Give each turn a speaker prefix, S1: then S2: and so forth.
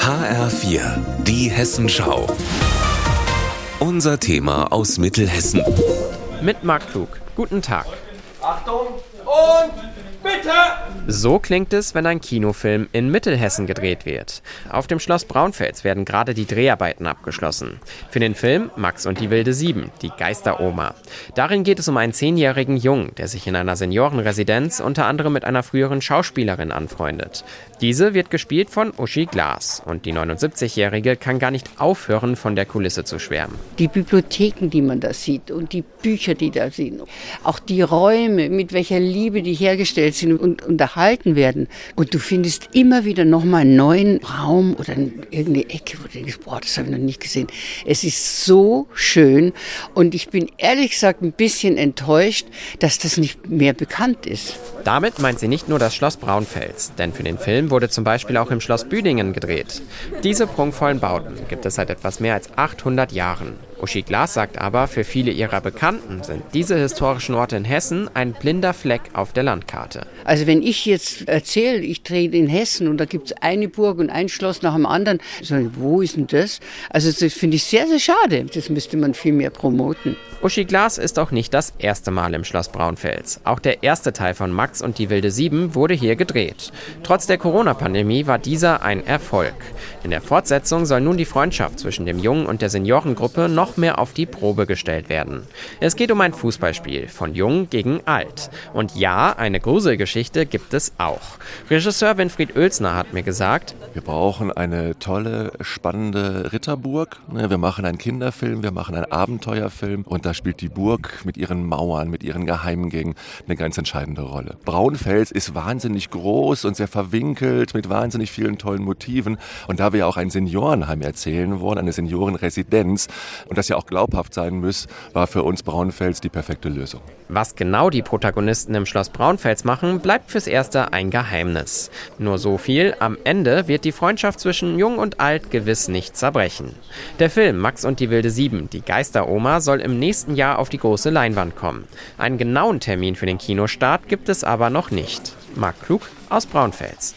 S1: HR4, die Hessenschau. Unser Thema aus Mittelhessen.
S2: Mit Marc Klug. Guten Tag.
S3: Achtung und bitte!
S2: So klingt es, wenn ein Kinofilm in Mittelhessen gedreht wird. Auf dem Schloss Braunfels werden gerade die Dreharbeiten abgeschlossen. Für den Film Max und die wilde Sieben, die Geisteroma. Darin geht es um einen zehnjährigen Jungen, der sich in einer Seniorenresidenz unter anderem mit einer früheren Schauspielerin anfreundet. Diese wird gespielt von Uschi Glas und die 79-Jährige kann gar nicht aufhören, von der Kulisse zu schwärmen.
S4: Die Bibliotheken, die man da sieht und die Bücher, die da sind, auch die Räume, mit welcher Liebe die hergestellt sind und unterhalten werden. Und du findest immer wieder nochmal einen neuen Raum oder irgendeine Ecke, wo du denkst, boah, das habe ich noch nicht gesehen. Es ist so schön und ich bin ehrlich gesagt ein bisschen enttäuscht, dass das nicht mehr bekannt ist.
S2: Damit meint sie nicht nur das Schloss Braunfels, denn für den Film wurde zum Beispiel auch im Schloss Büdingen gedreht. Diese prunkvollen Bauten gibt es seit etwas mehr als 800 Jahren. Uschi Glas sagt aber, für viele ihrer Bekannten sind diese historischen Orte in Hessen ein blinder Fleck auf der Landkarte.
S4: Also wenn ich jetzt erzähle, ich drehe in Hessen und da gibt es eine Burg und ein Schloss nach dem anderen, so, wo ist denn das? Also das finde ich sehr, sehr schade. Das müsste man viel mehr promoten.
S2: Uschi Glas ist auch nicht das erste Mal im Schloss Braunfels. Auch der erste Teil von Max und die wilde Sieben wurde hier gedreht. Trotz der Corona-Pandemie war dieser ein Erfolg. In der Fortsetzung soll nun die Freundschaft zwischen dem Jungen und der Seniorengruppe noch mehr auf die Probe gestellt werden. Es geht um ein Fußballspiel von Jung gegen Alt. Und ja, eine Gruselgeschichte gibt es auch. Regisseur Winfried Oelsner hat mir gesagt,
S5: wir brauchen eine tolle, spannende Ritterburg. Ne, wir machen einen Kinderfilm, wir machen einen Abenteuerfilm und da spielt die Burg mit ihren Mauern, mit ihren Geheimgängen eine ganz entscheidende Rolle. Braunfels ist wahnsinnig groß und sehr verwinkelt mit wahnsinnig vielen tollen Motiven. Und da wir auch ein Seniorenheim erzählen wollen, eine Seniorenresidenz und das ja auch glaubhaft sein muss, war für uns Braunfels die perfekte Lösung.
S2: Was genau die Protagonisten im Schloss Braunfels machen, bleibt fürs Erste ein Geheimnis. Nur so viel, am Ende wird die Freundschaft zwischen Jung und Alt gewiss nicht zerbrechen. Der Film Max und die wilde Sieben, die Geisteroma, soll im nächsten Jahr auf die große Leinwand kommen. Einen genauen Termin für den Kinostart gibt es aber noch nicht. Marc Klug aus Braunfels.